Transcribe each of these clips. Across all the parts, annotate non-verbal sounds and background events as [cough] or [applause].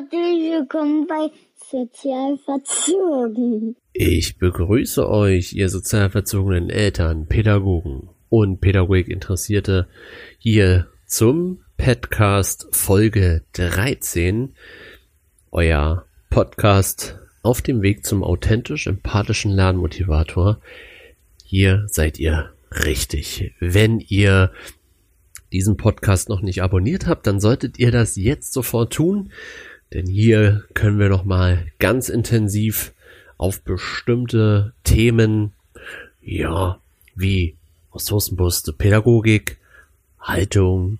Herzlich willkommen bei Sozialverzogen. Ich begrüße euch, ihr sozialverzogenen Eltern, Pädagogen und Pädagogikinteressierte, hier zum Podcast Folge 13, euer Podcast auf dem Weg zum authentisch empathischen Lernmotivator. Hier seid ihr richtig. Wenn ihr diesen Podcast noch nicht abonniert habt, dann solltet ihr das jetzt sofort tun, denn hier können wir noch mal ganz intensiv auf bestimmte Themen, ja, wie ressourcenbewusste Pädagogik, Haltung,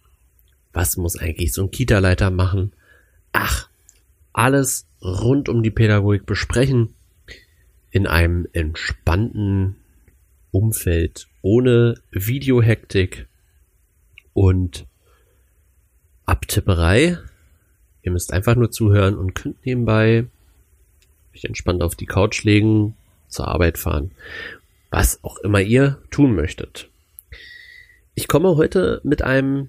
was muss eigentlich so ein Kita-Leiter machen? Ach, alles rund um die Pädagogik besprechen in einem entspannten Umfeld ohne Videohektik und Abtipperei. Ihr müsst einfach nur zuhören und könnt nebenbei euch entspannt auf die Couch legen, zur Arbeit fahren. Was auch immer ihr tun möchtet. Ich komme heute mit einem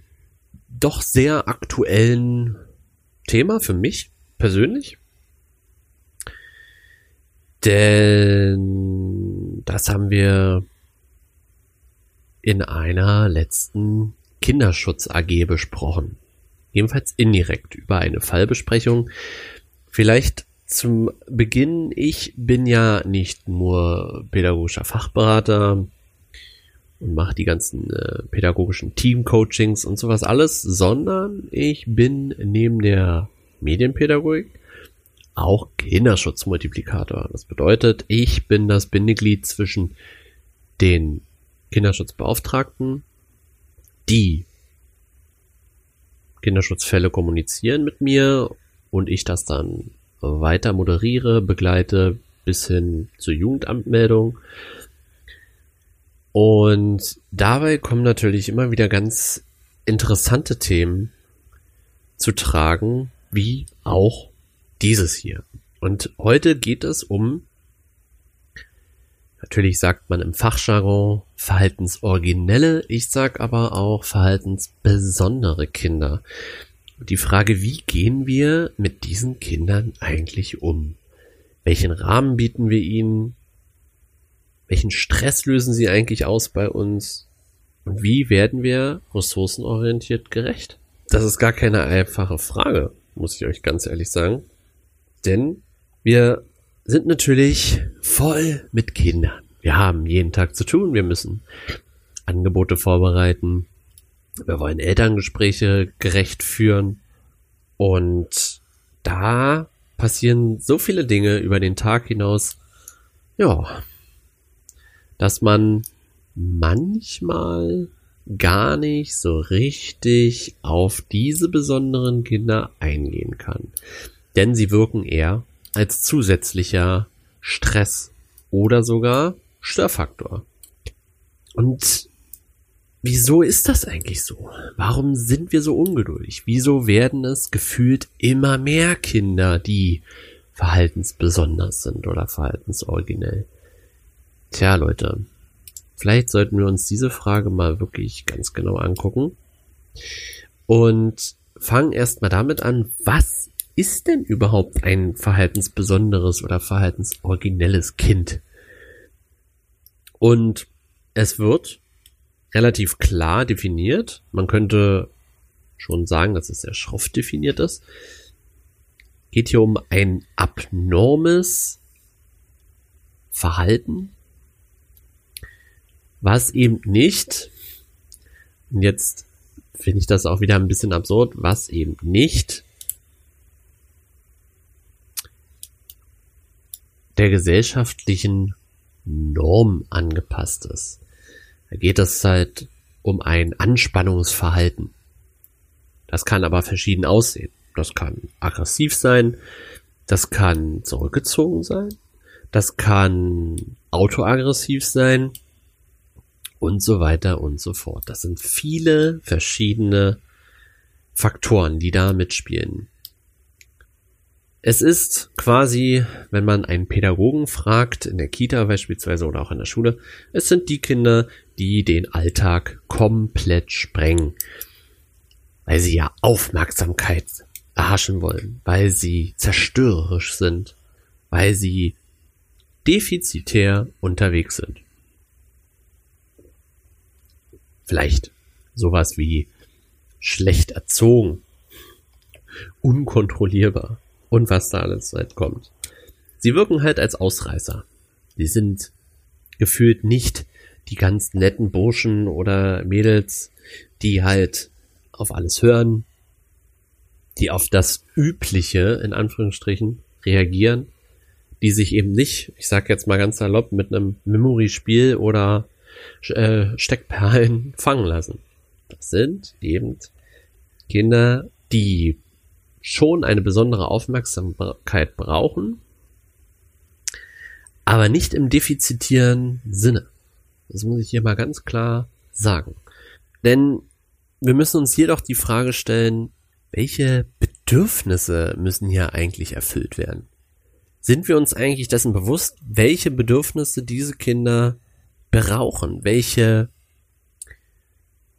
doch sehr aktuellen Thema für mich persönlich. Denn das haben wir in einer letzten Kinderschutz AG besprochen. Jedenfalls indirekt über eine Fallbesprechung. Vielleicht zum Beginn, ich bin ja nicht nur pädagogischer Fachberater und mache die ganzen äh, pädagogischen Teamcoachings und sowas alles, sondern ich bin neben der Medienpädagogik auch Kinderschutzmultiplikator. Das bedeutet, ich bin das Bindeglied zwischen den Kinderschutzbeauftragten die Kinderschutzfälle kommunizieren mit mir und ich das dann weiter moderiere, begleite bis hin zur Jugendamtmeldung. Und dabei kommen natürlich immer wieder ganz interessante Themen zu tragen, wie auch dieses hier. Und heute geht es um Natürlich sagt man im Fachjargon verhaltensoriginelle, ich sag aber auch verhaltensbesondere Kinder. die Frage, wie gehen wir mit diesen Kindern eigentlich um? Welchen Rahmen bieten wir ihnen? Welchen Stress lösen sie eigentlich aus bei uns? Und wie werden wir ressourcenorientiert gerecht? Das ist gar keine einfache Frage, muss ich euch ganz ehrlich sagen. Denn wir sind natürlich voll mit Kindern. Wir haben jeden Tag zu tun, wir müssen Angebote vorbereiten, wir wollen Elterngespräche gerecht führen und da passieren so viele Dinge über den Tag hinaus, ja, dass man manchmal gar nicht so richtig auf diese besonderen Kinder eingehen kann. Denn sie wirken eher als zusätzlicher Stress oder sogar Störfaktor. Und wieso ist das eigentlich so? Warum sind wir so ungeduldig? Wieso werden es gefühlt immer mehr Kinder, die verhaltensbesonders sind oder verhaltensoriginell? Tja, Leute, vielleicht sollten wir uns diese Frage mal wirklich ganz genau angucken und fangen erstmal damit an, was ist denn überhaupt ein verhaltensbesonderes oder verhaltensoriginelles Kind? Und es wird relativ klar definiert. Man könnte schon sagen, dass es sehr schroff definiert ist. Geht hier um ein abnormes Verhalten, was eben nicht, und jetzt finde ich das auch wieder ein bisschen absurd, was eben nicht der gesellschaftlichen Norm angepasst ist. Da geht es halt um ein Anspannungsverhalten. Das kann aber verschieden aussehen. Das kann aggressiv sein, das kann zurückgezogen sein, das kann autoaggressiv sein und so weiter und so fort. Das sind viele verschiedene Faktoren, die da mitspielen. Es ist quasi, wenn man einen Pädagogen fragt, in der Kita beispielsweise oder auch in der Schule, es sind die Kinder, die den Alltag komplett sprengen, weil sie ja Aufmerksamkeit verarschen wollen, weil sie zerstörerisch sind, weil sie defizitär unterwegs sind. Vielleicht sowas wie schlecht erzogen, unkontrollierbar und was da alles halt kommt. Sie wirken halt als Ausreißer. Sie sind gefühlt nicht die ganz netten Burschen oder Mädels, die halt auf alles hören, die auf das Übliche, in Anführungsstrichen, reagieren, die sich eben nicht, ich sag jetzt mal ganz salopp, mit einem Memory-Spiel oder äh, Steckperlen [laughs] fangen lassen. Das sind eben Kinder, die schon eine besondere Aufmerksamkeit brauchen, aber nicht im defizitären Sinne. Das muss ich hier mal ganz klar sagen. Denn wir müssen uns jedoch die Frage stellen, welche Bedürfnisse müssen hier eigentlich erfüllt werden? Sind wir uns eigentlich dessen bewusst, welche Bedürfnisse diese Kinder brauchen, welche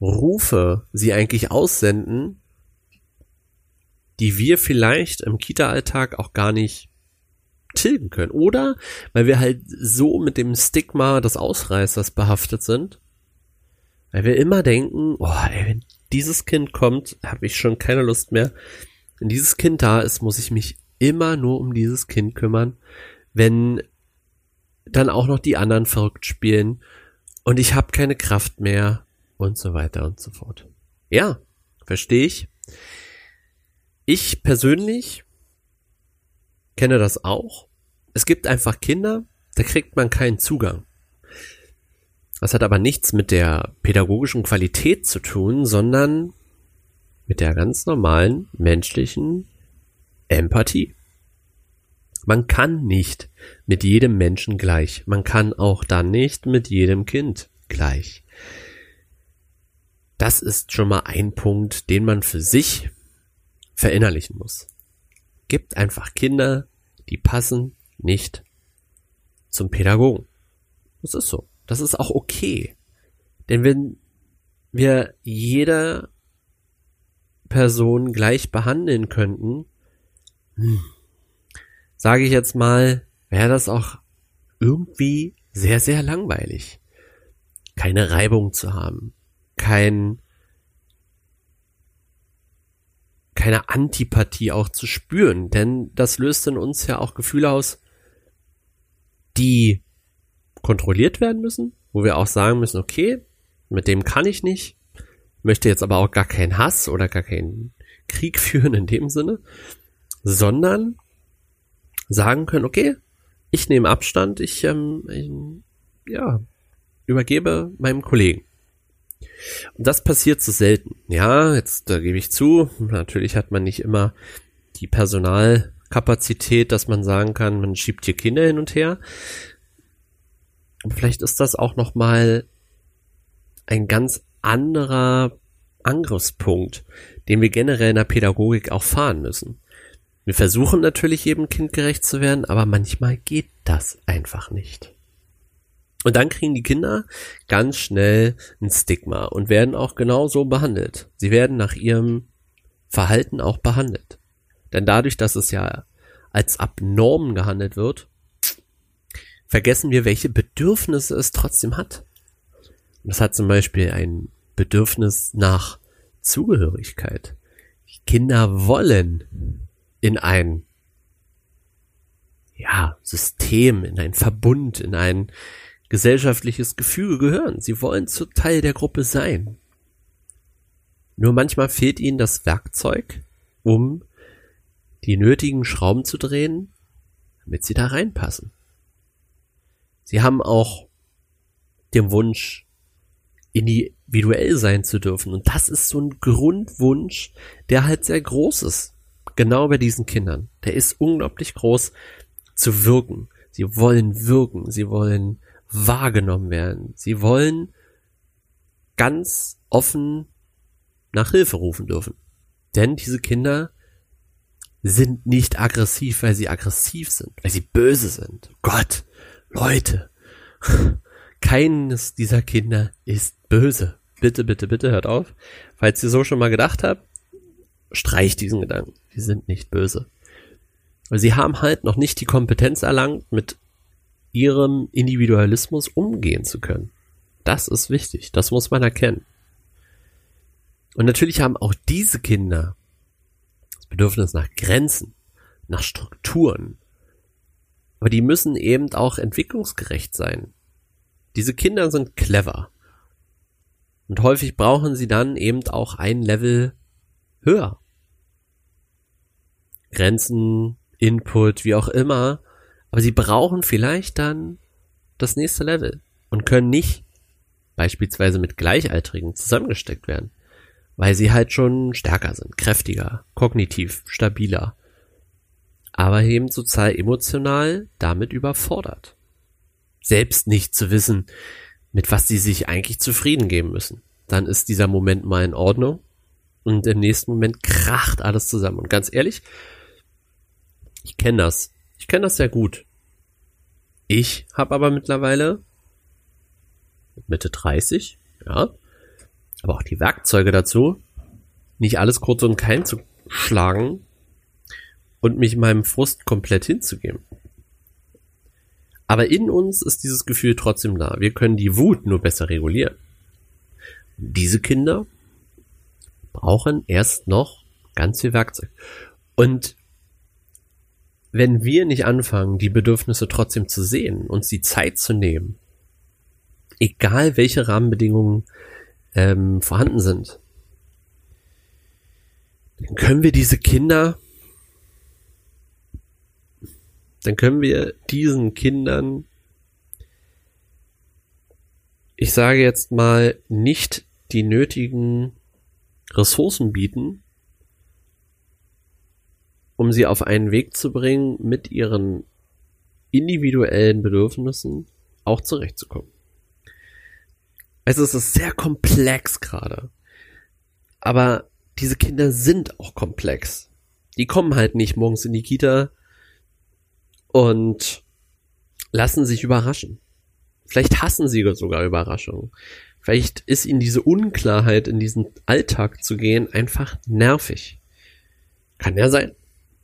Rufe sie eigentlich aussenden, die wir vielleicht im Kita-Alltag auch gar nicht tilgen können. Oder weil wir halt so mit dem Stigma des Ausreißers behaftet sind, weil wir immer denken, oh, ey, wenn dieses Kind kommt, habe ich schon keine Lust mehr. Wenn dieses Kind da ist, muss ich mich immer nur um dieses Kind kümmern. Wenn dann auch noch die anderen verrückt spielen und ich habe keine Kraft mehr und so weiter und so fort. Ja, verstehe ich. Ich persönlich kenne das auch. Es gibt einfach Kinder, da kriegt man keinen Zugang. Das hat aber nichts mit der pädagogischen Qualität zu tun, sondern mit der ganz normalen menschlichen Empathie. Man kann nicht mit jedem Menschen gleich. Man kann auch dann nicht mit jedem Kind gleich. Das ist schon mal ein Punkt, den man für sich verinnerlichen muss. Gibt einfach Kinder, die passen nicht zum Pädagogen. Das ist so. Das ist auch okay. Denn wenn wir jeder Person gleich behandeln könnten, hm, sage ich jetzt mal, wäre das auch irgendwie sehr, sehr langweilig. Keine Reibung zu haben, kein, keine Antipathie auch zu spüren, denn das löst in uns ja auch Gefühle aus, die kontrolliert werden müssen, wo wir auch sagen müssen, okay, mit dem kann ich nicht, möchte jetzt aber auch gar keinen Hass oder gar keinen Krieg [laughs] führen in dem Sinne, sondern sagen können, okay, ich nehme Abstand, ich, ähm, ich ja, übergebe meinem Kollegen. Und das passiert so selten. Ja, jetzt da gebe ich zu, natürlich hat man nicht immer die Personalkapazität, dass man sagen kann, man schiebt hier Kinder hin und her. Aber vielleicht ist das auch noch mal ein ganz anderer Angriffspunkt, den wir generell in der Pädagogik auch fahren müssen. Wir versuchen natürlich jedem Kind gerecht zu werden, aber manchmal geht das einfach nicht. Und dann kriegen die Kinder ganz schnell ein Stigma und werden auch genauso behandelt. Sie werden nach ihrem Verhalten auch behandelt. Denn dadurch, dass es ja als abnorm gehandelt wird, vergessen wir, welche Bedürfnisse es trotzdem hat. Und das hat zum Beispiel ein Bedürfnis nach Zugehörigkeit. Die Kinder wollen in ein ja, System, in ein Verbund, in ein gesellschaftliches Gefüge gehören. Sie wollen zu Teil der Gruppe sein. Nur manchmal fehlt ihnen das Werkzeug, um die nötigen Schrauben zu drehen, damit sie da reinpassen. Sie haben auch den Wunsch, individuell sein zu dürfen. Und das ist so ein Grundwunsch, der halt sehr groß ist genau bei diesen Kindern. Der ist unglaublich groß zu wirken. Sie wollen wirken, sie wollen wahrgenommen werden, sie wollen ganz offen nach Hilfe rufen dürfen. Denn diese Kinder sind nicht aggressiv, weil sie aggressiv sind, weil sie böse sind. Gott, Leute, [laughs] keines dieser Kinder ist böse. Bitte, bitte, bitte hört auf. Falls ihr so schon mal gedacht habt, streich diesen Gedanken. Die sind nicht böse. Weil sie haben halt noch nicht die Kompetenz erlangt, mit ihrem Individualismus umgehen zu können. Das ist wichtig. Das muss man erkennen. Und natürlich haben auch diese Kinder das Bedürfnis nach Grenzen, nach Strukturen. Aber die müssen eben auch entwicklungsgerecht sein. Diese Kinder sind clever. Und häufig brauchen sie dann eben auch ein Level höher. Grenzen, Input, wie auch immer. Aber sie brauchen vielleicht dann das nächste Level und können nicht beispielsweise mit Gleichaltrigen zusammengesteckt werden, weil sie halt schon stärker sind, kräftiger, kognitiv, stabiler, aber eben sozial emotional damit überfordert. Selbst nicht zu wissen, mit was sie sich eigentlich zufrieden geben müssen. Dann ist dieser Moment mal in Ordnung und im nächsten Moment kracht alles zusammen. Und ganz ehrlich, ich kenne das. Ich kenne das sehr gut. Ich habe aber mittlerweile Mitte 30, ja, aber auch die Werkzeuge dazu, nicht alles kurz und kein zu schlagen und mich meinem Frust komplett hinzugeben. Aber in uns ist dieses Gefühl trotzdem da. Wir können die Wut nur besser regulieren. Diese Kinder brauchen erst noch ganz viel Werkzeug. Und wenn wir nicht anfangen, die Bedürfnisse trotzdem zu sehen, uns die Zeit zu nehmen, egal welche Rahmenbedingungen ähm, vorhanden sind, dann können wir diese Kinder, dann können wir diesen Kindern, ich sage jetzt mal, nicht die nötigen Ressourcen bieten, um sie auf einen Weg zu bringen, mit ihren individuellen Bedürfnissen auch zurechtzukommen. Also es ist sehr komplex gerade. Aber diese Kinder sind auch komplex. Die kommen halt nicht morgens in die Kita und lassen sich überraschen. Vielleicht hassen sie sogar Überraschungen. Vielleicht ist ihnen diese Unklarheit in diesen Alltag zu gehen einfach nervig. Kann ja sein.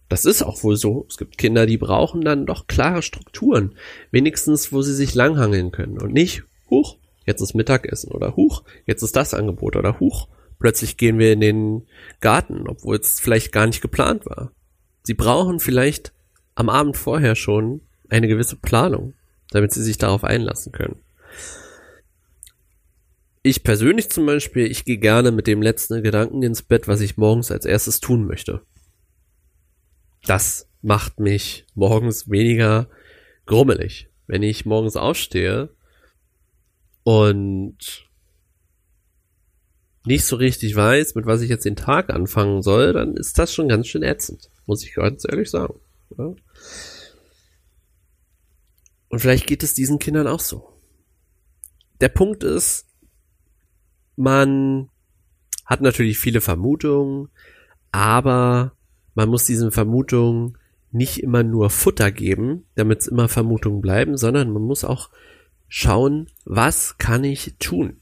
Das ist auch wohl so. Es gibt Kinder, die brauchen dann doch klare Strukturen. Wenigstens, wo sie sich langhangeln können und nicht, huch, jetzt ist Mittagessen oder huch, jetzt ist das Angebot oder huch, plötzlich gehen wir in den Garten, obwohl es vielleicht gar nicht geplant war. Sie brauchen vielleicht am Abend vorher schon eine gewisse Planung, damit sie sich darauf einlassen können. Ich persönlich zum Beispiel, ich gehe gerne mit dem letzten Gedanken ins Bett, was ich morgens als erstes tun möchte das macht mich morgens weniger grummelig. Wenn ich morgens aufstehe und nicht so richtig weiß, mit was ich jetzt den Tag anfangen soll, dann ist das schon ganz schön ätzend, muss ich ganz ehrlich sagen. Ja? Und vielleicht geht es diesen Kindern auch so. Der Punkt ist, man hat natürlich viele Vermutungen, aber man muss diesen Vermutungen nicht immer nur Futter geben, damit es immer Vermutungen bleiben, sondern man muss auch schauen, was kann ich tun?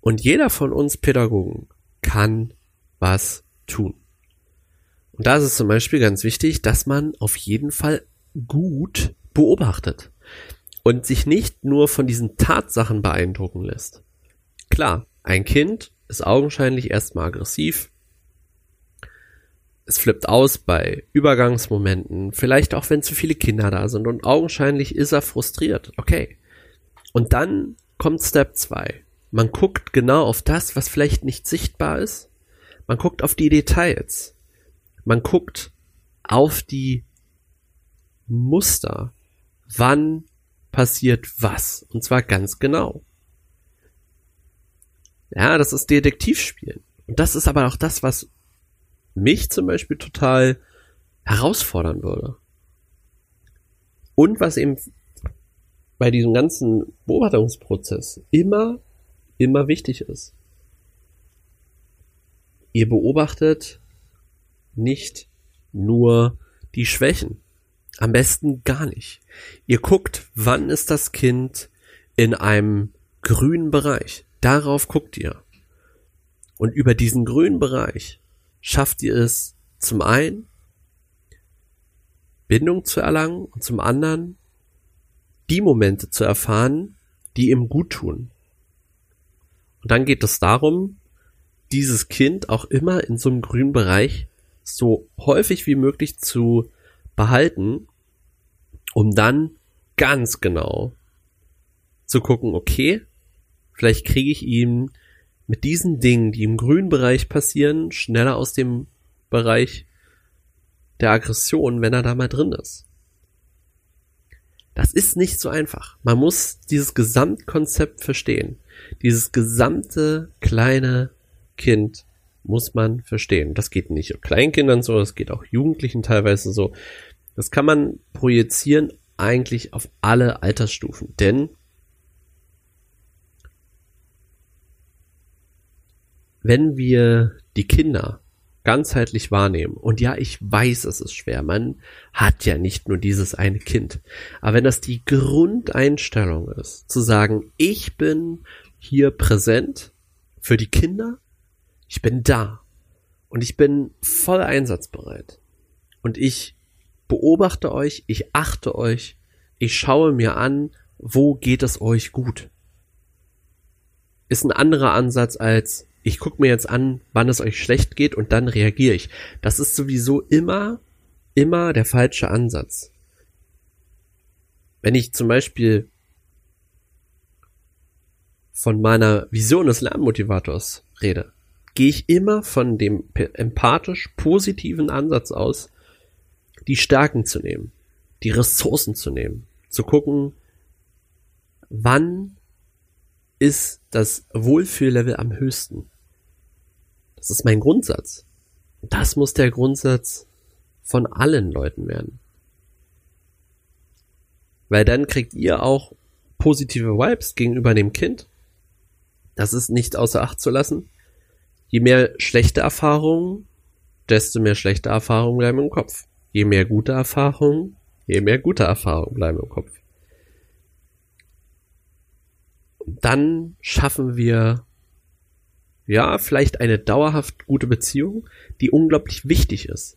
Und jeder von uns Pädagogen kann was tun. Und da ist es zum Beispiel ganz wichtig, dass man auf jeden Fall gut beobachtet und sich nicht nur von diesen Tatsachen beeindrucken lässt. Klar, ein Kind ist augenscheinlich erstmal aggressiv, es flippt aus bei Übergangsmomenten, vielleicht auch wenn zu viele Kinder da sind und augenscheinlich ist er frustriert. Okay. Und dann kommt Step 2. Man guckt genau auf das, was vielleicht nicht sichtbar ist. Man guckt auf die Details. Man guckt auf die Muster. Wann passiert was? Und zwar ganz genau. Ja, das ist Detektivspielen. Und das ist aber auch das, was mich zum Beispiel total herausfordern würde. Und was eben bei diesem ganzen Beobachtungsprozess immer, immer wichtig ist. Ihr beobachtet nicht nur die Schwächen. Am besten gar nicht. Ihr guckt, wann ist das Kind in einem grünen Bereich. Darauf guckt ihr. Und über diesen grünen Bereich schafft ihr es zum einen, Bindung zu erlangen und zum anderen die Momente zu erfahren, die ihm gut tun. Und dann geht es darum, dieses Kind auch immer in so einem grünen Bereich so häufig wie möglich zu behalten, um dann ganz genau zu gucken, okay, vielleicht kriege ich ihn mit diesen Dingen, die im grünen Bereich passieren, schneller aus dem Bereich der Aggression, wenn er da mal drin ist. Das ist nicht so einfach. Man muss dieses Gesamtkonzept verstehen. Dieses gesamte kleine Kind muss man verstehen. Das geht nicht nur Kleinkindern so, das geht auch Jugendlichen teilweise so. Das kann man projizieren eigentlich auf alle Altersstufen, denn wenn wir die Kinder ganzheitlich wahrnehmen. Und ja, ich weiß, es ist schwer. Man hat ja nicht nur dieses eine Kind. Aber wenn das die Grundeinstellung ist, zu sagen, ich bin hier präsent für die Kinder, ich bin da und ich bin voll einsatzbereit. Und ich beobachte euch, ich achte euch, ich schaue mir an, wo geht es euch gut. Ist ein anderer Ansatz als, ich gucke mir jetzt an, wann es euch schlecht geht und dann reagiere ich. Das ist sowieso immer, immer der falsche Ansatz. Wenn ich zum Beispiel von meiner Vision des Lernmotivators rede, gehe ich immer von dem empathisch positiven Ansatz aus, die Stärken zu nehmen, die Ressourcen zu nehmen, zu gucken, wann ist das Wohlfühllevel am höchsten. Das ist mein Grundsatz. Das muss der Grundsatz von allen Leuten werden. Weil dann kriegt ihr auch positive Vibes gegenüber dem Kind. Das ist nicht außer Acht zu lassen. Je mehr schlechte Erfahrungen, desto mehr schlechte Erfahrungen bleiben im Kopf. Je mehr gute Erfahrungen, je mehr gute Erfahrungen bleiben im Kopf. dann schaffen wir ja, vielleicht eine dauerhaft gute Beziehung, die unglaublich wichtig ist.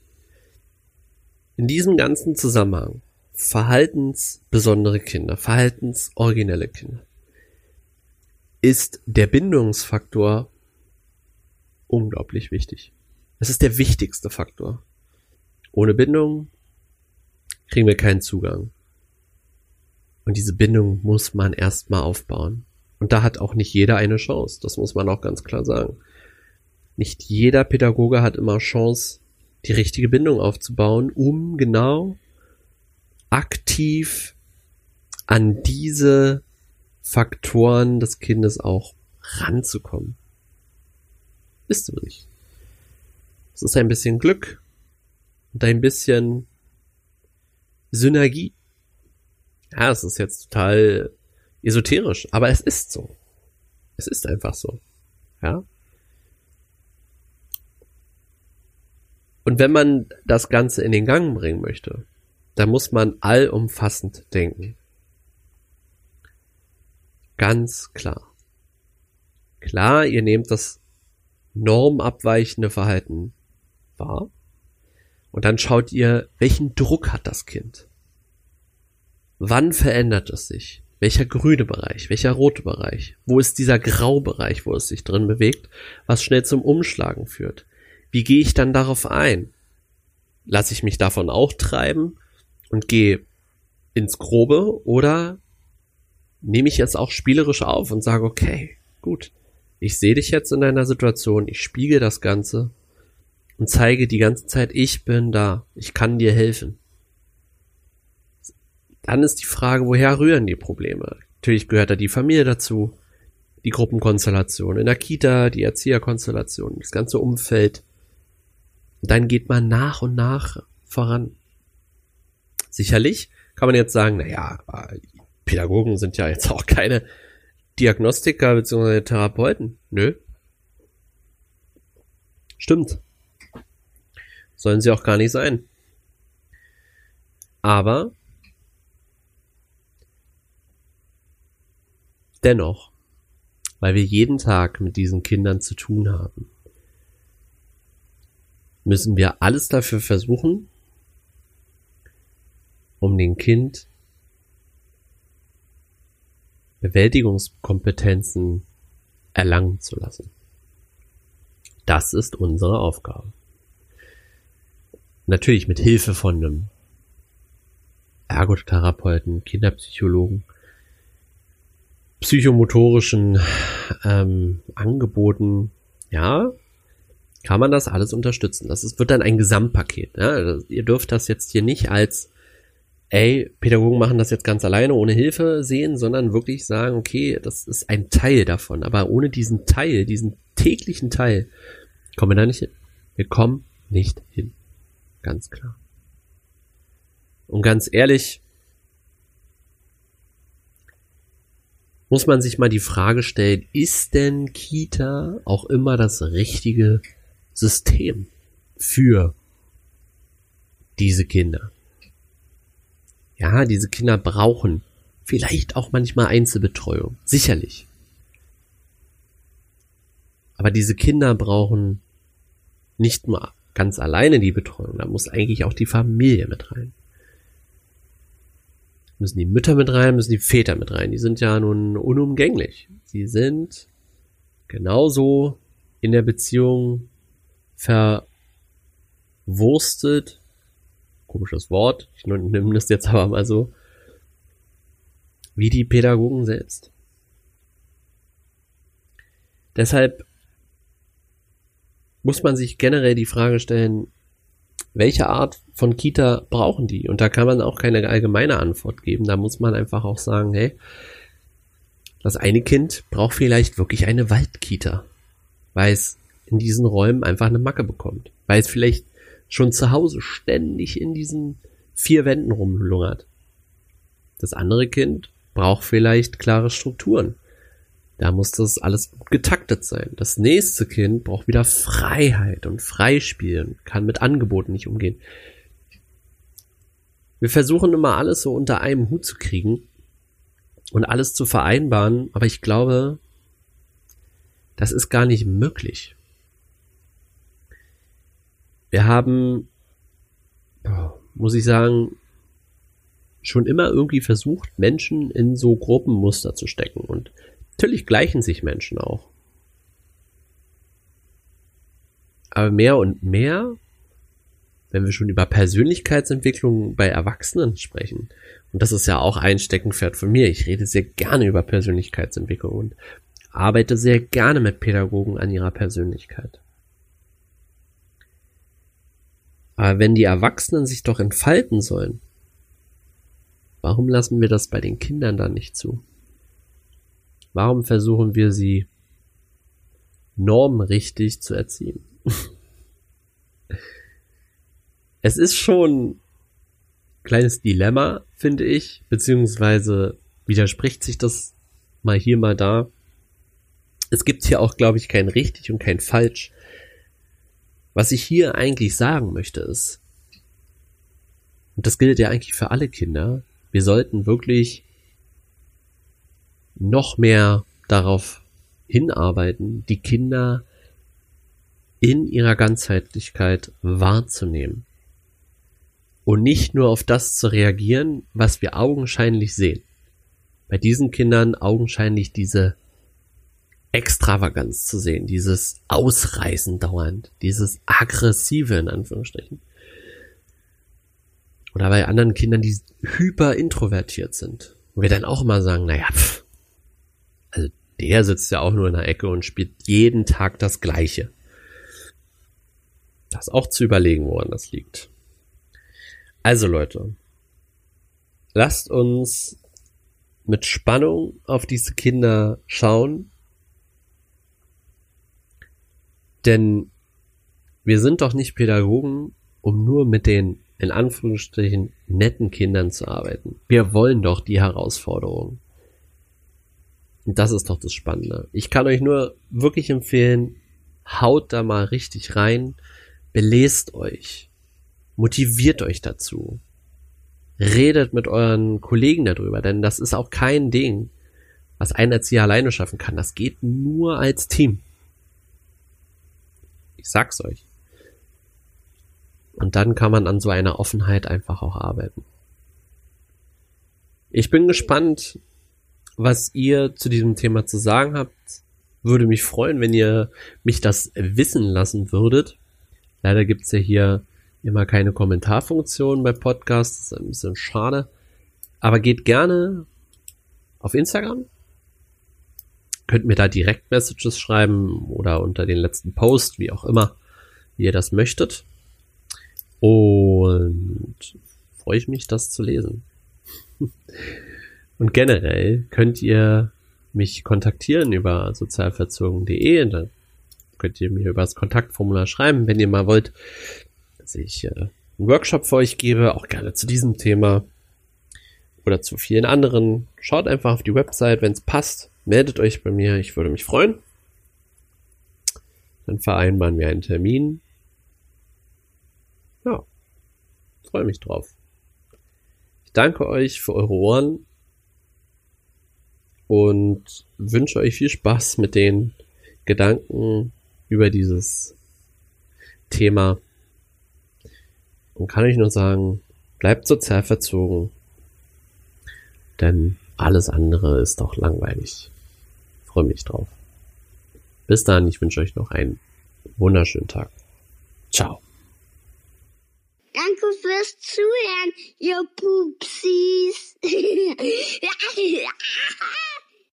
In diesem ganzen Zusammenhang verhaltensbesondere Kinder, verhaltensoriginelle Kinder, ist der Bindungsfaktor unglaublich wichtig. Es ist der wichtigste Faktor. Ohne Bindung kriegen wir keinen Zugang. Und diese Bindung muss man erstmal aufbauen. Und da hat auch nicht jeder eine Chance. Das muss man auch ganz klar sagen. Nicht jeder Pädagoge hat immer Chance, die richtige Bindung aufzubauen, um genau aktiv an diese Faktoren des Kindes auch ranzukommen. Ist du nicht. Es ist ein bisschen Glück und ein bisschen Synergie. Ja, es ist jetzt total esoterisch, aber es ist so. Es ist einfach so. Ja. Und wenn man das Ganze in den Gang bringen möchte, dann muss man allumfassend denken. Ganz klar. Klar, ihr nehmt das normabweichende Verhalten wahr. Und dann schaut ihr, welchen Druck hat das Kind? Wann verändert es sich? Welcher grüne Bereich? Welcher rote Bereich? Wo ist dieser Graubereich, wo es sich drin bewegt, was schnell zum Umschlagen führt? Wie gehe ich dann darauf ein? Lasse ich mich davon auch treiben und gehe ins Grobe oder nehme ich jetzt auch spielerisch auf und sage, okay, gut, ich sehe dich jetzt in deiner Situation, ich spiegel das Ganze und zeige die ganze Zeit, ich bin da, ich kann dir helfen. Dann ist die Frage, woher rühren die Probleme? Natürlich gehört da die Familie dazu, die Gruppenkonstellation in der Kita, die Erzieherkonstellation, das ganze Umfeld. Und dann geht man nach und nach voran. Sicherlich kann man jetzt sagen, naja, Pädagogen sind ja jetzt auch keine Diagnostiker bzw. Therapeuten. Nö. Stimmt. Sollen sie auch gar nicht sein. Aber Dennoch, weil wir jeden Tag mit diesen Kindern zu tun haben, müssen wir alles dafür versuchen, um den Kind Bewältigungskompetenzen erlangen zu lassen. Das ist unsere Aufgabe. Natürlich mit Hilfe von einem Ergotherapeuten, Kinderpsychologen, psychomotorischen ähm, Angeboten, ja, kann man das alles unterstützen. Das ist, wird dann ein Gesamtpaket. Ja? Ihr dürft das jetzt hier nicht als ey, Pädagogen machen das jetzt ganz alleine ohne Hilfe sehen, sondern wirklich sagen, okay, das ist ein Teil davon. Aber ohne diesen Teil, diesen täglichen Teil, kommen wir da nicht hin. Wir kommen nicht hin. Ganz klar. Und ganz ehrlich, muss man sich mal die Frage stellen, ist denn Kita auch immer das richtige System für diese Kinder? Ja, diese Kinder brauchen vielleicht auch manchmal Einzelbetreuung. Sicherlich. Aber diese Kinder brauchen nicht nur ganz alleine die Betreuung, da muss eigentlich auch die Familie mit rein. Müssen die Mütter mit rein, müssen die Väter mit rein. Die sind ja nun unumgänglich. Sie sind genauso in der Beziehung verwurstet komisches Wort, ich nehme das jetzt aber mal so, wie die Pädagogen selbst. Deshalb muss man sich generell die Frage stellen, welche Art von Kita brauchen die? Und da kann man auch keine allgemeine Antwort geben. Da muss man einfach auch sagen, hey, das eine Kind braucht vielleicht wirklich eine Waldkita, weil es in diesen Räumen einfach eine Macke bekommt, weil es vielleicht schon zu Hause ständig in diesen vier Wänden rumlungert. Das andere Kind braucht vielleicht klare Strukturen. Da muss das alles getaktet sein. Das nächste Kind braucht wieder Freiheit und Freispielen, kann mit Angeboten nicht umgehen. Wir versuchen immer alles so unter einem Hut zu kriegen und alles zu vereinbaren, aber ich glaube, das ist gar nicht möglich. Wir haben, muss ich sagen, schon immer irgendwie versucht, Menschen in so Gruppenmuster zu stecken. Und natürlich gleichen sich Menschen auch. Aber mehr und mehr, wenn wir schon über Persönlichkeitsentwicklung bei Erwachsenen sprechen, und das ist ja auch ein Steckenpferd von mir, ich rede sehr gerne über Persönlichkeitsentwicklung und arbeite sehr gerne mit Pädagogen an ihrer Persönlichkeit. Aber wenn die Erwachsenen sich doch entfalten sollen, warum lassen wir das bei den Kindern dann nicht zu? Warum versuchen wir sie normrichtig zu erziehen? [laughs] es ist schon ein kleines Dilemma, finde ich, beziehungsweise widerspricht sich das mal hier, mal da. Es gibt hier auch, glaube ich, kein richtig und kein falsch. Was ich hier eigentlich sagen möchte ist, und das gilt ja eigentlich für alle Kinder, wir sollten wirklich noch mehr darauf hinarbeiten, die Kinder in ihrer Ganzheitlichkeit wahrzunehmen. Und nicht nur auf das zu reagieren, was wir augenscheinlich sehen. Bei diesen Kindern augenscheinlich diese Extravaganz zu sehen, dieses Ausreißen dauernd, dieses aggressive in Anführungsstrichen. Oder bei anderen Kindern, die hyper introvertiert sind. Und wir dann auch immer sagen, naja, pff, also der sitzt ja auch nur in der Ecke und spielt jeden Tag das Gleiche. Das auch zu überlegen, woran das liegt. Also Leute, lasst uns mit Spannung auf diese Kinder schauen Denn wir sind doch nicht Pädagogen, um nur mit den in Anführungsstrichen netten Kindern zu arbeiten. Wir wollen doch die Herausforderungen. Das ist doch das Spannende. Ich kann euch nur wirklich empfehlen, haut da mal richtig rein, belest euch, motiviert euch dazu, redet mit euren Kollegen darüber, denn das ist auch kein Ding, was ein Erzieher alleine schaffen kann. Das geht nur als Team. Ich sag's euch. Und dann kann man an so einer Offenheit einfach auch arbeiten. Ich bin gespannt, was ihr zu diesem Thema zu sagen habt. Würde mich freuen, wenn ihr mich das wissen lassen würdet. Leider gibt's ja hier immer keine Kommentarfunktion bei Podcasts. Ein bisschen schade. Aber geht gerne auf Instagram. Könnt mir da direkt Messages schreiben oder unter den letzten Post, wie auch immer, wie ihr das möchtet. Und freue ich mich, das zu lesen. [laughs] Und generell könnt ihr mich kontaktieren über sozialverzogen.de. Da könnt ihr mir über das Kontaktformular schreiben, wenn ihr mal wollt, dass ich äh, einen Workshop für euch gebe, auch gerne zu diesem Thema oder zu vielen anderen. Schaut einfach auf die Website, wenn es passt. Meldet euch bei mir, ich würde mich freuen. Dann vereinbaren wir einen Termin. Ja, freue mich drauf. Ich danke euch für eure Ohren und wünsche euch viel Spaß mit den Gedanken über dieses Thema. Und kann euch nur sagen, bleibt sozial verzogen, denn alles andere ist doch langweilig. Ich freue mich drauf. Bis dann, ich wünsche euch noch einen wunderschönen Tag. Ciao. Danke fürs Zuhören, ihr Pupsis. [laughs]